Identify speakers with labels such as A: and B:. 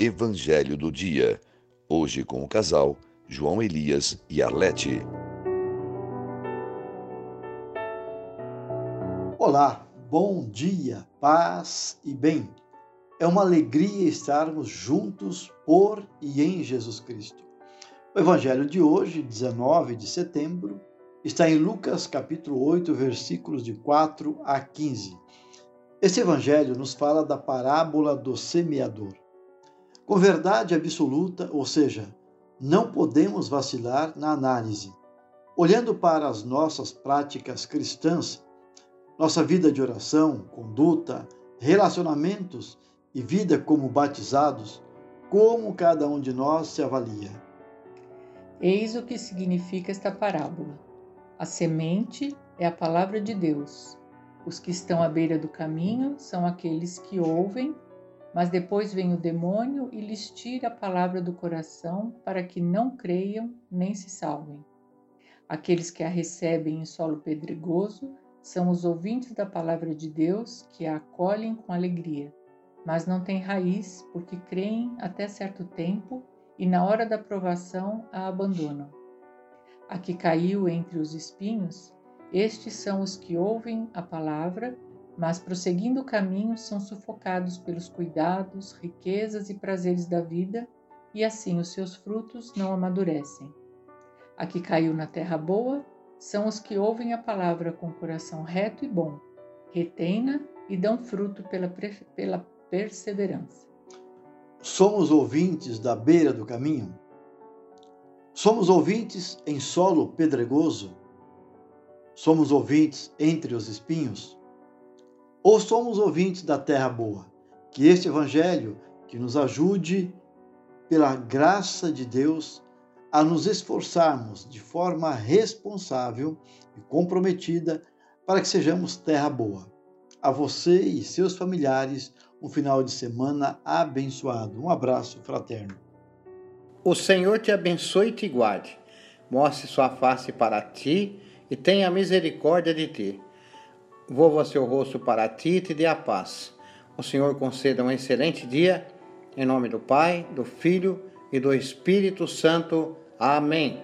A: Evangelho do Dia. Hoje com o casal João Elias e Arlete.
B: Olá, bom dia, paz e bem. É uma alegria estarmos juntos por e em Jesus Cristo. O Evangelho de hoje, 19 de setembro, está em Lucas capítulo 8, versículos de 4 a 15. Esse evangelho nos fala da parábola do semeador. Com verdade absoluta, ou seja, não podemos vacilar na análise. Olhando para as nossas práticas cristãs, nossa vida de oração, conduta, relacionamentos e vida como batizados, como cada um de nós se avalia?
C: Eis o que significa esta parábola. A semente é a palavra de Deus. Os que estão à beira do caminho são aqueles que ouvem, mas depois vem o demônio e lhes tira a palavra do coração para que não creiam nem se salvem. Aqueles que a recebem em solo pedregoso são os ouvintes da palavra de Deus que a acolhem com alegria, mas não têm raiz porque creem até certo tempo e na hora da provação a abandonam. A que caiu entre os espinhos, estes são os que ouvem a palavra, mas prosseguindo o caminho são sufocados pelos cuidados, riquezas e prazeres da vida, e assim os seus frutos não amadurecem. A que caiu na terra boa são os que ouvem a palavra com coração reto e bom, retém-na e dão fruto pela, pela perseverança.
B: Somos ouvintes da beira do caminho? Somos ouvintes em solo pedregoso? Somos ouvintes entre os espinhos? Ou somos ouvintes da terra boa? Que este Evangelho que nos ajude, pela graça de Deus, a nos esforçarmos de forma responsável e comprometida para que sejamos terra boa. A você e seus familiares, um final de semana abençoado. Um abraço fraterno.
D: O Senhor te abençoe e te guarde, mostre sua face para ti e tenha misericórdia de ti. Volva seu rosto para ti e te dê a paz. O Senhor conceda um excelente dia, em nome do Pai, do Filho e do Espírito Santo. Amém.